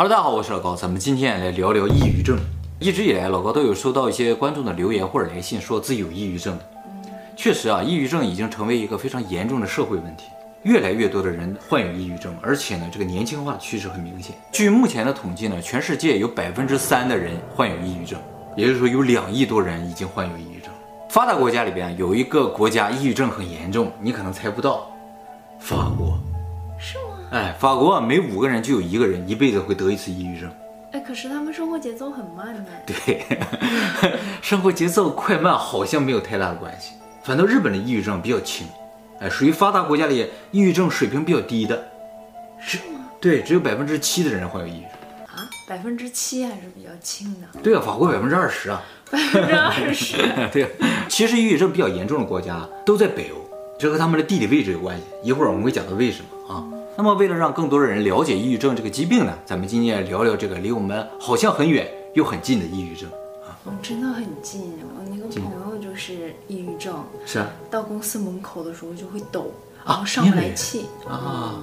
Hello，大家好，我是老高，咱们今天来聊聊抑郁症。一直以来，老高都有收到一些观众的留言或者来信，说自己有抑郁症。确实啊，抑郁症已经成为一个非常严重的社会问题，越来越多的人患有抑郁症，而且呢，这个年轻化趋势很明显。据目前的统计呢，全世界有百分之三的人患有抑郁症，也就是说有两亿多人已经患有抑郁症。发达国家里边有一个国家抑郁症很严重，你可能猜不到，法国。哎，法国啊每五个人就有一个人一辈子会得一次抑郁症。哎，可是他们生活节奏很慢呢。对，生活节奏快慢好像没有太大的关系。反倒日本的抑郁症比较轻，哎，属于发达国家里抑郁症水平比较低的。是吗？对，只有百分之七的人患有抑郁症。啊，百分之七还是比较轻的。对啊，法国百分之二十啊。百分之二十。对啊，其实抑郁症比较严重的国家都在北欧，这和他们的地理位置有关系。一会儿我们会讲到为什么啊。那么，为了让更多的人了解抑郁症这个疾病呢，咱们今天聊聊这个离我们好像很远又很近的抑郁症啊。哦，真的很近。我那个朋友就是抑郁症，是啊，到公司门口的时候就会抖，然后上不来气啊。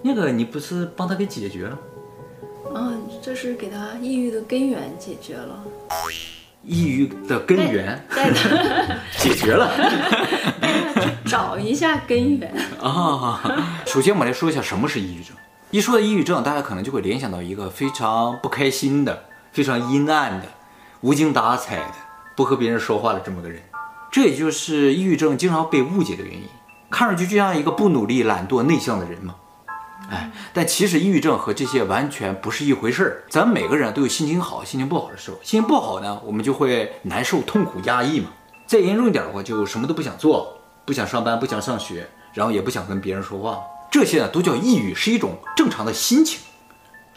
那个你不是帮他给解决了？啊，这是给他抑郁的根源解决了。抑郁的根源 解决了，找一下根源啊。首先，我们来说一下什么是抑郁症。一说到抑郁症，大家可能就会联想到一个非常不开心的、非常阴暗的、无精打采的、不和别人说话的这么个人。这也就是抑郁症经常被误解的原因。看上去就像一个不努力、懒惰、内向的人嘛。哎，但其实抑郁症和这些完全不是一回事儿。咱们每个人都有心情好、心情不好的时候。心情不好呢，我们就会难受、痛苦、压抑嘛。再严重一点的话，就什么都不想做，不想上班，不想上学，然后也不想跟别人说话。这些呢，都叫抑郁，是一种正常的心情。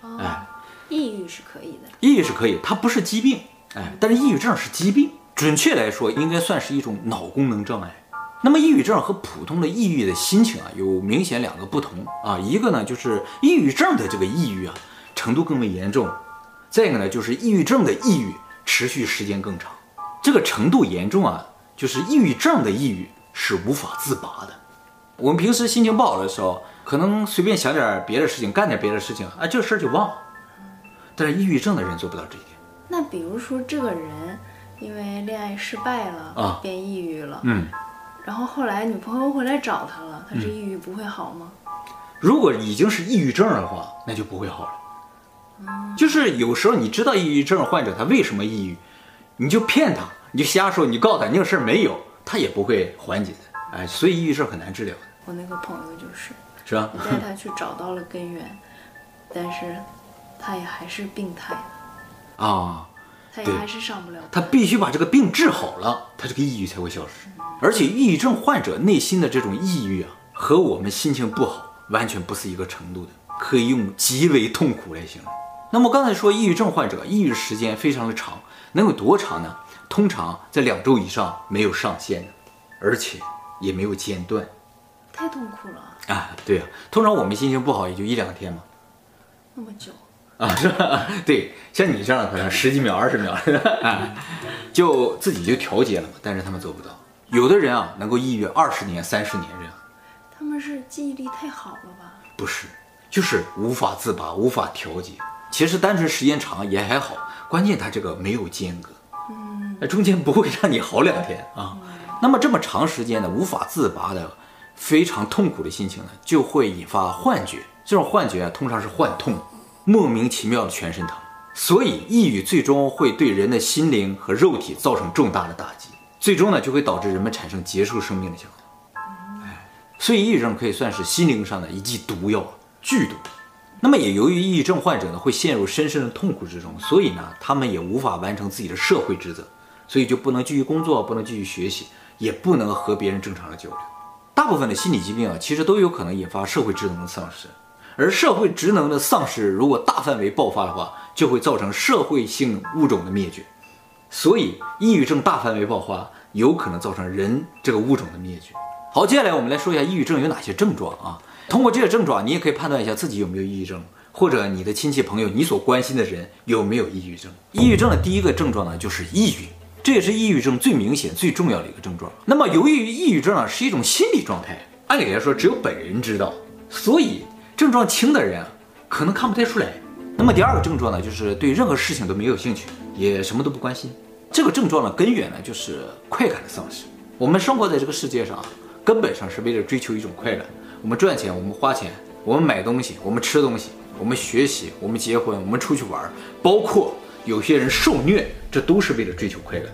哦、哎，抑郁是可以的，抑郁是可以，它不是疾病。哎，但是抑郁症是疾病，准确来说，应该算是一种脑功能障碍。那么，抑郁症和普通的抑郁的心情啊，有明显两个不同啊。一个呢，就是抑郁症的这个抑郁啊，程度更为严重；再一个呢，就是抑郁症的抑郁持续时间更长。这个程度严重啊，就是抑郁症的抑郁是无法自拔的。我们平时心情不好的时候，可能随便想点别的事情，干点别的事情，啊，这个事儿就忘了。但是抑郁症的人做不到这一点。那比如说，这个人因为恋爱失败了啊，变抑郁了，嗯。然后后来女朋友回来找他了，他这抑郁不会好吗？嗯，如果已经是抑郁症的话，那就不会好了。嗯，就是有时候你知道抑郁症患者他为什么抑郁，你就骗他，你就瞎说，你告诉他那个事儿没有，他也不会缓解的。哎，所以抑郁症很难治疗的。我那个朋友就是，是吧？你带他去找到了根源，但是他也还是病态的。啊。他也还是上不了。他必须把这个病治好了，他这个抑郁才会消失。而且抑郁症患者内心的这种抑郁啊，和我们心情不好完全不是一个程度的，可以用极为痛苦来形容。那么刚才说抑郁症患者抑郁时间非常的长，能有多长呢？通常在两周以上没有上限的，而且也没有间断。太痛苦了啊！对啊，通常我们心情不好也就一两天嘛。那么久。啊，是吧？对，像你这样可能十几秒、二十秒，啊，就自己就调节了嘛。但是他们做不到。有的人啊，能够抑郁二十年、三十年这样。他们是记忆力太好了吧？不是，就是无法自拔、无法调节。其实单纯时间长也还好，关键他这个没有间隔，嗯，中间不会让你好两天啊。嗯、那么这么长时间的无法自拔的、非常痛苦的心情呢，就会引发幻觉。这种幻觉啊，通常是幻痛。莫名其妙的全身疼，所以抑郁最终会对人的心灵和肉体造成重大的打击，最终呢就会导致人们产生结束生命的想法。哎，所以抑郁症可以算是心灵上的一剂毒药，剧毒。那么也由于抑郁症患者呢会陷入深深的痛苦之中，所以呢他们也无法完成自己的社会职责，所以就不能继续工作，不能继续学习，也不能和别人正常的交流。大部分的心理疾病啊，其实都有可能引发社会职能的丧失。而社会职能的丧失，如果大范围爆发的话，就会造成社会性物种的灭绝。所以，抑郁症大范围爆发，有可能造成人这个物种的灭绝。好，接下来我们来说一下抑郁症有哪些症状啊？通过这些症状，你也可以判断一下自己有没有抑郁症，或者你的亲戚朋友、你所关心的人有没有抑郁症。抑郁症的第一个症状呢，就是抑郁，这也是抑郁症最明显、最重要的一个症状。那么，由于抑郁症啊是一种心理状态，按理来说只有本人知道，所以。症状轻的人啊，可能看不太出来，那么第二个症状呢，就是对任何事情都没有兴趣，也什么都不关心。这个症状的根源呢，就是快感的丧失。我们生活在这个世界上，根本上是为了追求一种快感。我们赚钱，我们花钱，我们买东西，我们吃东西，我们学习，我们结婚，我们出去玩，包括有些人受虐，这都是为了追求快感。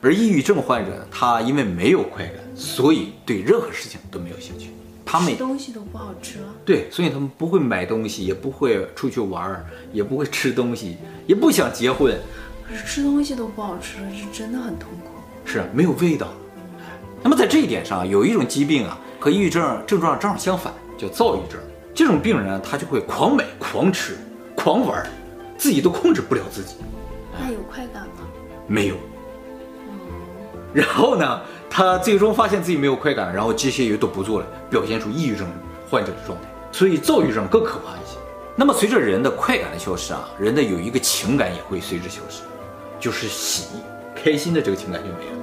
而抑郁症患者，他因为没有快感，所以对任何事情都没有兴趣。他们吃东西都不好吃了。对，所以他们不会买东西，也不会出去玩儿，也不会吃东西，也不想结婚。可是吃东西都不好吃了，是真的很痛苦。是没有味道。那么在这一点上，有一种疾病啊，和抑郁症症状正好相反，叫躁郁症。这种病人他就会狂买、狂吃、狂玩，自己都控制不了自己。那有快感吗？没有。然后呢，他最终发现自己没有快感，然后这些也都不做了，表现出抑郁症患者的状态。所以躁郁症更可怕一些。那么随着人的快感的消失啊，人的有一个情感也会随之消失，就是喜、开心的这个情感就没了。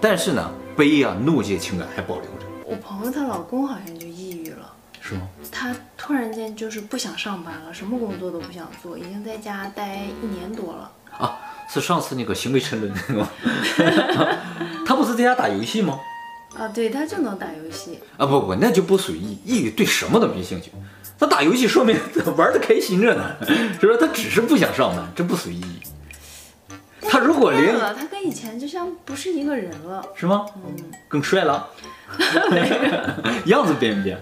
但是呢，悲啊、怒这些情感还保留着。我朋友她老公好像就抑郁了，是吗？他突然间就是不想上班了，什么工作都不想做，已经在家待一年多了。啊，是上次那个行为沉沦那个吗？他不是在家打游戏吗？啊，对，他就能打游戏。啊不不，那就不属于抑郁，对什么都没兴趣。他打游戏说明 玩的开心着呢，是吧？他只是不想上班，这不属于抑郁。他如果连他跟以前就像不是一个人了，是吗？嗯，更帅了，样子变没变？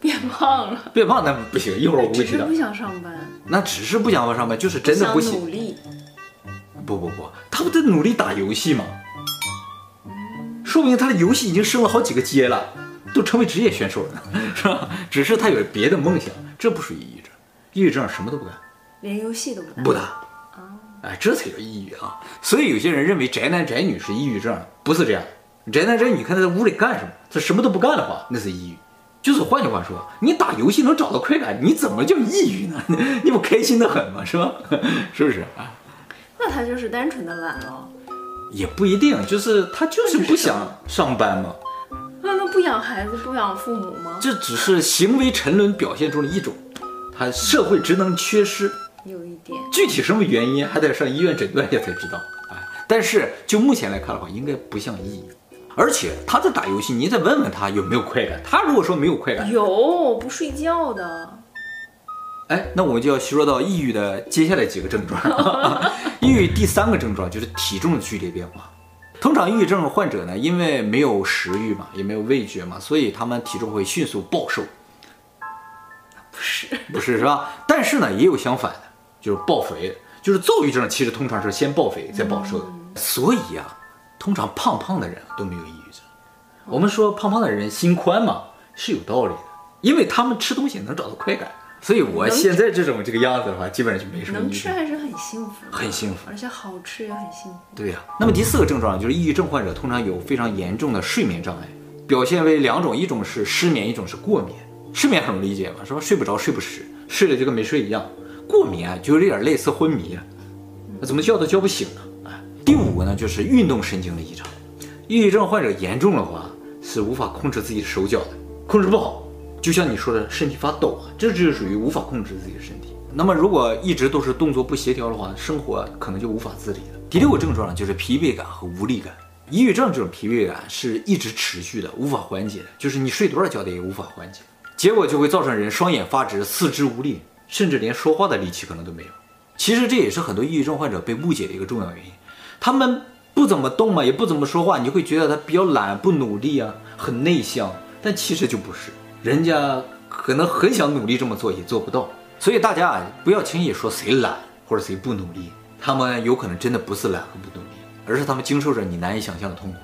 变胖了。变胖那不行，一会儿我会知道。不想上班。那只是不想上班，就是真的不想努力。不不不，他不在努力打游戏吗？说明他的游戏已经升了好几个阶了，都成为职业选手了，是吧？只是他有别的梦想，这不属于抑郁症。抑郁症什么都不干，连游戏都不打。不打。哎，这才叫抑郁啊！所以有些人认为宅男宅女是抑郁症，不是这样。宅男宅女看他在屋里干什么，他什么都不干的话，那是抑郁。就是换句话说，你打游戏能找到快感，你怎么叫抑郁呢？你不开心的很吗？是吧？是不是啊？那他就是单纯的懒了。也不一定，就是他就是不想上班嘛。那那不养孩子，不养父母吗？这只是行为沉沦表现中的一种，他社会职能缺失。有一点，具体什么原因还得上医院诊断一下才知道。哎，但是就目前来看的话，应该不像抑郁。而且他在打游戏，你再问问他有没有快感。他如果说没有快感，有不睡觉的。哎，那我们就要说到抑郁的接下来几个症状。抑郁第三个症状就是体重的剧烈变化。通常抑郁症患者呢，因为没有食欲嘛，也没有味觉嘛，所以他们体重会迅速暴瘦。不是，不是是吧？但是呢，也有相反的。就是暴肥，就是躁郁症，其实通常是先暴肥再暴瘦的。嗯、所以呀、啊，通常胖胖的人都没有抑郁症。嗯、我们说胖胖的人心宽嘛，是有道理的，因为他们吃东西能找到快感。所以我现在这种这个样子的话，基本上就没什么。能吃还是很幸福，很幸福，而且好吃也很幸福。对呀、啊。那么第四个症状就是抑郁症患者通常有非常严重的睡眠障碍，表现为两种，一种是失眠，一种是过眠。失眠很容易理解嘛，是吧？睡不着，睡不实，睡了就跟没睡一样。过眠啊，就有点类似昏迷了，那怎么叫都叫不醒第五个呢，就是运动神经的异常。抑郁症患者严重的话，是无法控制自己的手脚的，控制不好，就像你说的，身体发抖，这就是属于无法控制自己的身体。那么如果一直都是动作不协调的话，生活可能就无法自理了。第六个症状，就是疲惫感和无力感。抑郁症这种疲惫感是一直持续的，无法缓解的，就是你睡多少觉的也无法缓解，结果就会造成人双眼发直、四肢无力。甚至连说话的力气可能都没有。其实这也是很多抑郁症患者被误解的一个重要原因。他们不怎么动嘛，也不怎么说话，你会觉得他比较懒，不努力啊，很内向。但其实就不是，人家可能很想努力这么做，也做不到。所以大家啊，不要轻易说谁懒或者谁不努力，他们有可能真的不是懒和不努力，而是他们经受着你难以想象的痛苦。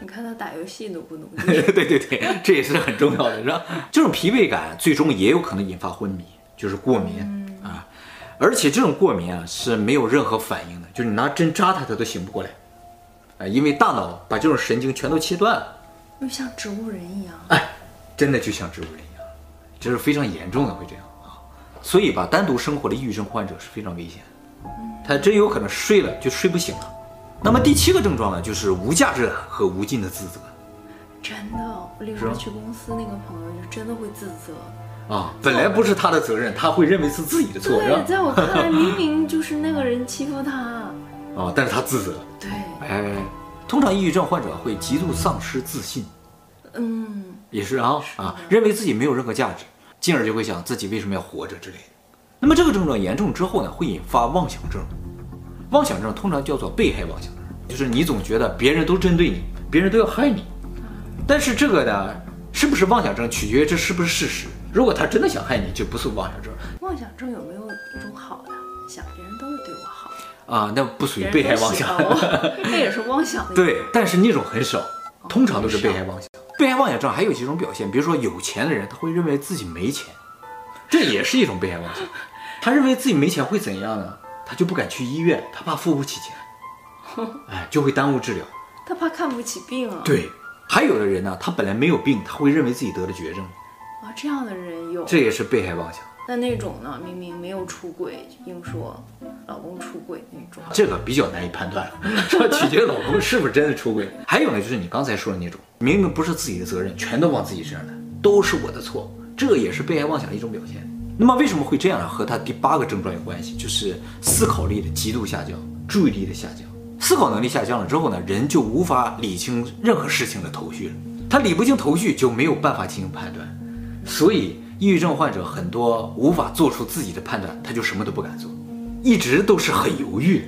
你看他打游戏都不努力。对对对，这也是很重要的，是吧？这种疲惫感最终也有可能引发昏迷。就是过敏啊，而且这种过敏啊是没有任何反应的，就是你拿针扎他，他都醒不过来，啊，因为大脑把这种神经全都切断了，就像植物人一样，哎，真的就像植物人一样，这是非常严重的，会这样啊，所以吧，单独生活的抑郁症患者是非常危险的，他真有可能睡了就睡不醒了。那么第七个症状呢，就是无价值感和无尽的自责。真的，我例如说去公司那个朋友就真的会自责。啊，本来不是他的责任，他会认为是自己的错，对？在我看来，明明就是那个人欺负他，啊，但是他自责。对，哎，通常抑郁症患者会极度丧失自信，嗯，也是啊啊，认为自己没有任何价值，进而就会想自己为什么要活着之类的。那么这个症状严重之后呢，会引发妄想症。妄想症通常叫做被害妄想症，就是你总觉得别人都针对你，别人都要害你。但是这个呢，是不是妄想症取决于这是不是事实。如果他真的想害你，就不是妄想症。妄想症有没有一种好的，想别人都是对我好啊？那不属于被害妄想，那也是妄想的。对，但是那种很少，通常都是被害妄想。被害妄想症还有几种表现，比如说有钱的人他会认为自己没钱，这也是一种被害妄想。他认为自己没钱会怎样呢？他就不敢去医院，他怕付不起钱，哎，就会耽误治疗。他怕看不起病啊。对，还有的人呢，他本来没有病，他会认为自己得了绝症。啊，这样的人有，这也是被害妄想。那那种呢，明明没有出轨，硬说老公出轨那种，这个比较难以判断了，说取决老公是不是真的出轨。还有呢，就是你刚才说的那种，明明不是自己的责任，全都往自己身上揽，都是我的错，这也是被害妄想的一种表现。那么为什么会这样呢？和他第八个症状有关系，就是思考力的极度下降，注意力的下降。思考能力下降了之后呢，人就无法理清任何事情的头绪了。他理不清头绪，就没有办法进行判断。所以，抑郁症患者很多无法做出自己的判断，他就什么都不敢做，一直都是很犹豫。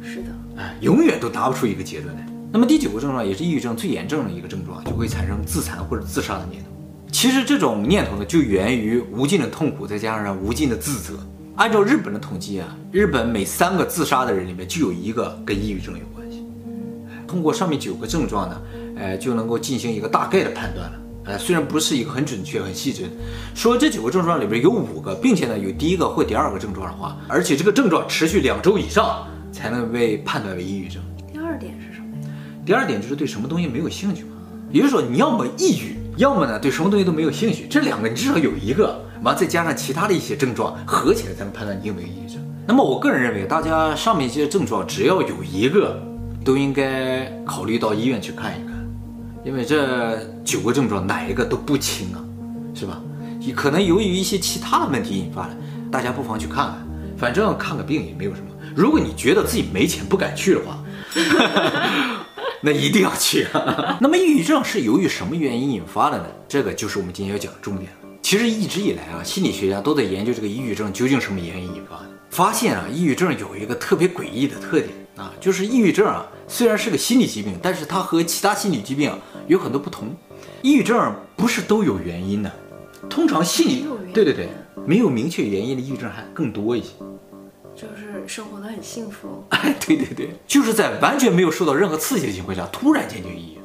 是的，哎，永远都拿不出一个结论来。那么第九个症状也是抑郁症最严重的一个症状，就会产生自残或者自杀的念头。其实这种念头呢，就源于无尽的痛苦，再加上无尽的自责。按照日本的统计啊，日本每三个自杀的人里面就有一个跟抑郁症有关系。通过上面九个症状呢，呃，就能够进行一个大概的判断了。呃，虽然不是一个很准确、很细致，说这九个症状里边有五个，并且呢有第一个或第二个症状的话，而且这个症状持续两周以上，才能被判断为抑郁症。第二点是什么呀？第二点就是对什么东西没有兴趣嘛。也就是说，你要么抑郁。要么呢，对什么东西都没有兴趣，这两个你至少有一个，完再加上其他的一些症状，合起来才能判断你有没有抑郁症。那么我个人认为，大家上面一些症状只要有一个，都应该考虑到医院去看一看，因为这九个症状哪一个都不轻啊，是吧？可能由于一些其他的问题引发的，大家不妨去看看，反正看个病也没有什么。如果你觉得自己没钱不敢去的话。那一定要去啊！那么抑郁症是由于什么原因引发的呢？这个就是我们今天要讲的重点了。其实一直以来啊，心理学家都在研究这个抑郁症究竟什么原因引发的。发现啊，抑郁症有一个特别诡异的特点啊，就是抑郁症啊，虽然是个心理疾病，但是它和其他心理疾病有很多不同。抑郁症不是都有原因的，通常心理对对对，没有明确原因的抑郁症还更多一些。就是生活的很幸福，哎，对对对，就是在完全没有受到任何刺激的情况下，突然间就抑郁，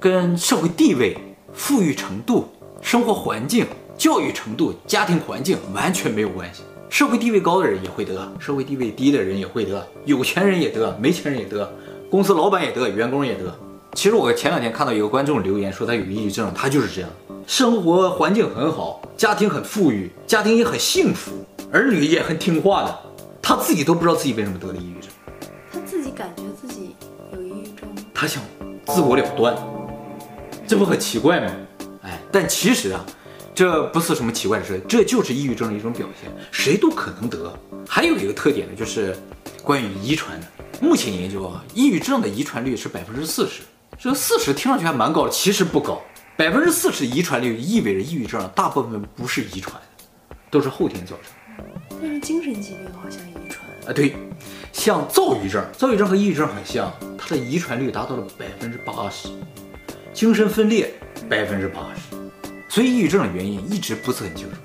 跟社会地位、富裕程度、生活环境、教育程度、家庭环境完全没有关系。社会地位高的人也会得，社会地位低的人也会得，有钱人也得，没钱人也得，公司老板也得，员工也得。其实我前两天看到一个观众留言说他有抑郁症，他就是这样，生活环境很好，家庭很富裕，家庭也很幸福，儿女也很听话的。他自己都不知道自己为什么得了抑郁症，他自己感觉自己有抑郁症，他想自我了断，这不很奇怪吗？哎，但其实啊，这不是什么奇怪的事，这就是抑郁症的一种表现，谁都可能得。还有一个特点呢，就是关于遗传的。目前研究啊，抑郁症的遗传率是百分之四十，这四十听上去还蛮高的，其实不高。百分之四十遗传率意味着抑郁症大部分不是遗传的，都是后天造成。但是精神疾病好像遗传啊，对，像躁郁症，躁郁症和抑郁症很像，它的遗传率达到了百分之八十，精神分裂百分之八十，所以抑郁症的原因一直不是很清楚。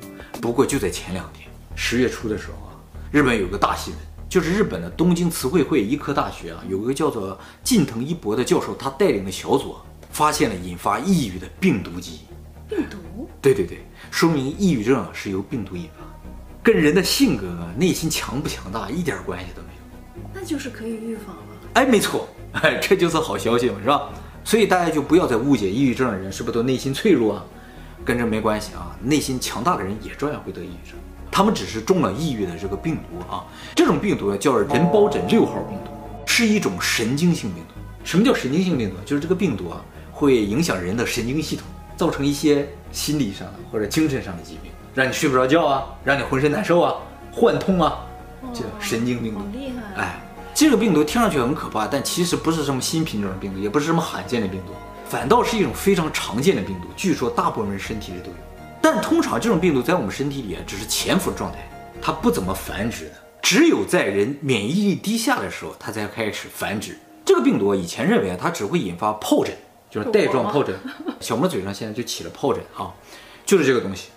不过就在前两天，十月初的时候啊，日本有个大新闻，就是日本的东京慈惠会医科大学啊，有个叫做近藤一博的教授，他带领的小组发现了引发抑郁的病毒基因。病毒？对对对，说明抑郁症是由病毒引发。跟人的性格、内心强不强大一点关系都没有，那就是可以预防了。哎，没错，哎，这就是好消息嘛，是吧？所以大家就不要再误解抑郁症的人是不是都内心脆弱啊？跟这没关系啊，内心强大的人也照样会得抑郁症，他们只是中了抑郁的这个病毒啊。这种病毒呢叫人疱疹六号病毒，是一种神经性病毒。什么叫神经性病毒？就是这个病毒啊会影响人的神经系统，造成一些心理上的或者精神上的疾病。让你睡不着觉啊，让你浑身难受啊，幻痛啊，这神经病毒。好厉害！哎，这个病毒听上去很可怕，但其实不是什么新品种的病毒，也不是什么罕见的病毒，反倒是一种非常常见的病毒。据说大部分人身体里都有，但通常这种病毒在我们身体里啊，只是潜伏的状态，它不怎么繁殖的。只有在人免疫力低下的时候，它才开始繁殖。这个病毒以前认为啊，它只会引发疱疹，就是带状疱疹。小莫嘴上现在就起了疱疹啊，就是这个东西，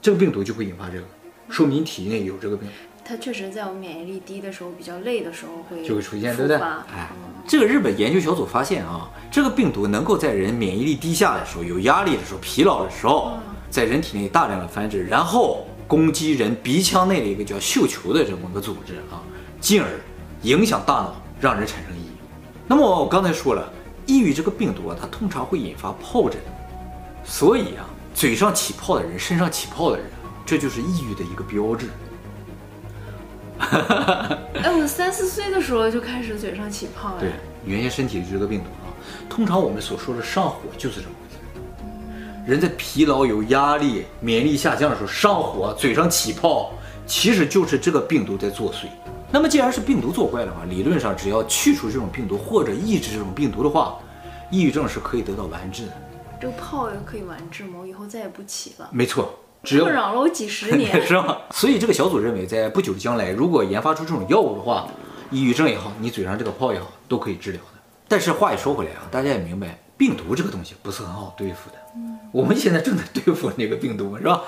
这个病毒就会引发这个，说明体内有这个病。它确实在我们免疫力低的时候，比较累的时候会就会出现，对不对？哎，这个日本研究小组发现啊，这个病毒能够在人免疫力低下的时候、有压力的时候、疲劳的时候，在人体内大量的繁殖，然后。攻击人鼻腔内的一个叫嗅球的这么个组织啊，进而影响大脑，让人产生抑郁。那么我刚才说了，抑郁这个病毒啊，它通常会引发疱疹，所以啊，嘴上起泡的人，身上起泡的人，这就是抑郁的一个标志。哎，我三四岁的时候就开始嘴上起泡了。对，原先身体里这个病毒啊，通常我们所说的上火就是这么回事。人在疲劳、有压力、免疫力下降的时候上火、嘴上起泡，其实就是这个病毒在作祟。那么既然是病毒作怪的话，理论上只要去除这种病毒或者抑制这种病毒的话，抑郁症是可以得到完治的。这个泡也可以完治吗？我以后再也不起了？没错，只困扰了我几十年，是吧？所以这个小组认为，在不久的将来，如果研发出这种药物的话，抑郁症也好，你嘴上这个泡也好，都可以治疗的。但是话也说回来啊，大家也明白，病毒这个东西不是很好对付的。我们现在正在对付那个病毒嘛，是吧？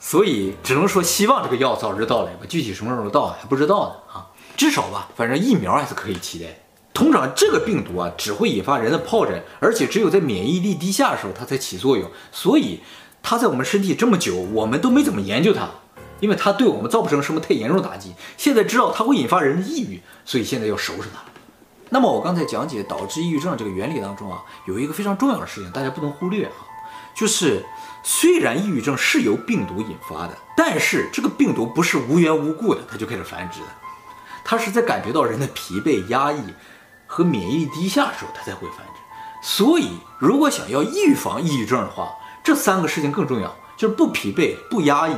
所以只能说希望这个药早日到来吧。具体什么时候到还不知道呢啊。至少吧，反正疫苗还是可以期待。通常这个病毒啊，只会引发人的疱疹，而且只有在免疫力低下的时候它才起作用。所以它在我们身体这么久，我们都没怎么研究它，因为它对我们造不成什么太严重打击。现在知道它会引发人的抑郁，所以现在要收拾它。那么我刚才讲解导致抑郁症这个原理当中啊，有一个非常重要的事情，大家不能忽略啊。就是，虽然抑郁症是由病毒引发的，但是这个病毒不是无缘无故的，它就开始繁殖的，它是在感觉到人的疲惫、压抑和免疫力低下的时候，它才会繁殖。所以，如果想要预防抑郁症的话，这三个事情更重要，就是不疲惫、不压抑、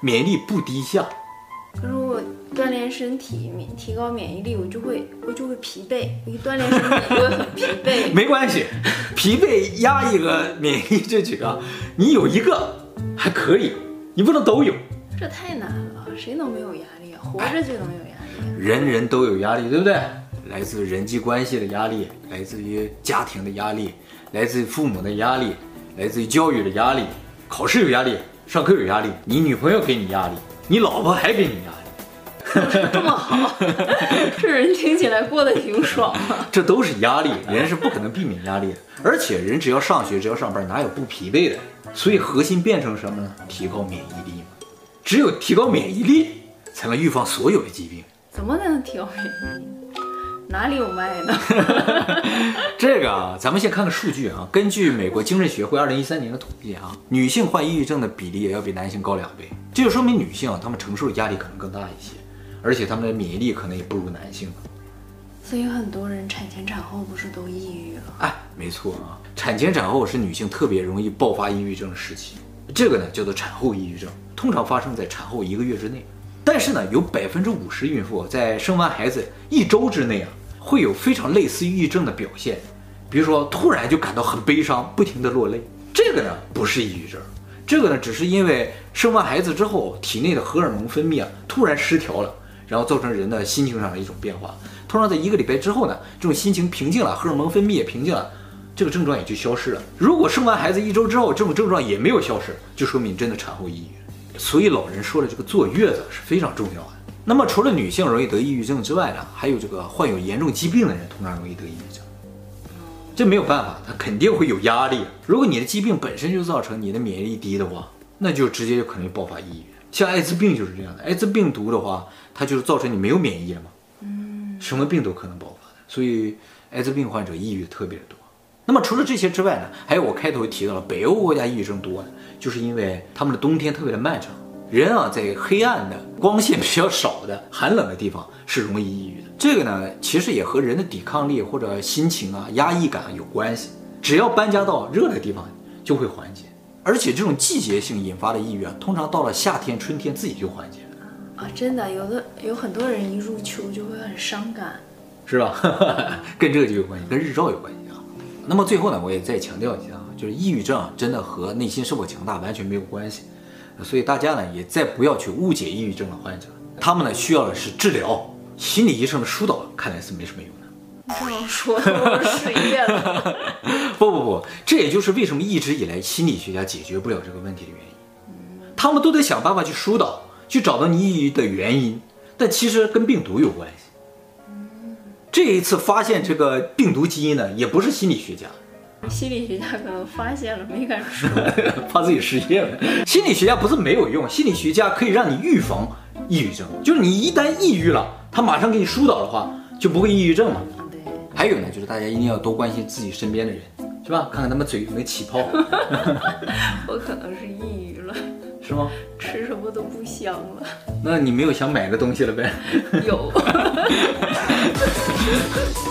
免疫力不低下。可是我锻炼身体，免提高免疫力，我就会我就会疲惫。我一锻炼身体就会很疲惫。没关系，疲惫、压抑和免疫力这几个，你有一个还可以，你不能都有。这太难了，谁能没有压力啊？活着就能有压力啊？人人都有压力，对不对？来自人际关系的压力，来自于家庭的压力，来自于父母的压力，来自于教育的压力，考试有压力，上课有压力，你女朋友给你压力。你老婆还给你压力，这么好，这人听起来过得挺爽啊。这都是压力，人是不可能避免压力的。而且人只要上学，只要上班，哪有不疲惫的？所以核心变成什么呢？提高免疫力嘛。只有提高免疫力，才能预防所有的疾病。怎么才能提高免疫力？哪里有卖的？这个啊，咱们先看看数据啊。根据美国精神学会二零一三年的统计啊，女性患抑郁症的比例也要比男性高两倍。这就说明女性啊，她们承受的压力可能更大一些，而且她们的免疫力可能也不如男性。所以很多人产前产后不是都抑郁了？哎，没错啊，产前产后是女性特别容易爆发抑郁症的时期。这个呢叫做产后抑郁症，通常发生在产后一个月之内。但是呢，有百分之五十孕妇在生完孩子一周之内啊。会有非常类似抑郁症的表现，比如说突然就感到很悲伤，不停地落泪。这个呢不是抑郁症，这个呢只是因为生完孩子之后体内的荷尔蒙分泌啊突然失调了，然后造成人的心情上的一种变化。通常在一个礼拜之后呢，这种心情平静了，荷尔蒙分泌也平静了，这个症状也就消失了。如果生完孩子一周之后这种症状也没有消失，就说明真的产后抑郁。所以老人说的这个坐月子是非常重要的。那么除了女性容易得抑郁症之外呢，还有这个患有严重疾病的人通常容易得抑郁症。这没有办法，他肯定会有压力。如果你的疾病本身就造成你的免疫力低的话，那就直接就可能爆发抑郁。像艾滋病就是这样的，艾滋病毒的话，它就是造成你没有免疫了嘛。嗯，什么病都可能爆发的，所以艾滋病患者抑郁特别的多。那么除了这些之外呢，还有我开头提到了北欧国家抑郁症多，就是因为他们的冬天特别的漫长。人啊，在黑暗的、光线比较少的、寒冷的地方是容易抑郁的。这个呢，其实也和人的抵抗力或者心情啊、压抑感有关系。只要搬家到热的地方，就会缓解。而且这种季节性引发的抑郁啊，通常到了夏天、春天自己就缓解了。啊，真的，有的有很多人一入秋就会很伤感，是吧？跟这个就有关系，跟日照有关系啊。那么最后呢，我也再强调一下啊，就是抑郁症真的和内心是否强大完全没有关系，所以大家呢也再不要去误解抑郁症的患者，他们呢需要的是治疗，心理医生的疏导看来是没什么用的。你这么说，我失业了。不不不，这也就是为什么一直以来心理学家解决不了这个问题的原因。他们都得想办法去疏导，去找到你抑郁的原因，但其实跟病毒有关系。这一次发现这个病毒基因呢，也不是心理学家。心理学家可能发现了，没敢说，怕自己失业了。心理学家不是没有用，心理学家可以让你预防抑郁症，就是你一旦抑郁了，他马上给你疏导的话，就不会抑郁症了。对。还有呢，就是大家一定要多关心自己身边的人，是吧？看看他们嘴有没有起泡。我可能是抑郁了。是吗？吃什么都不香了。那你没有想买个东西了呗？有。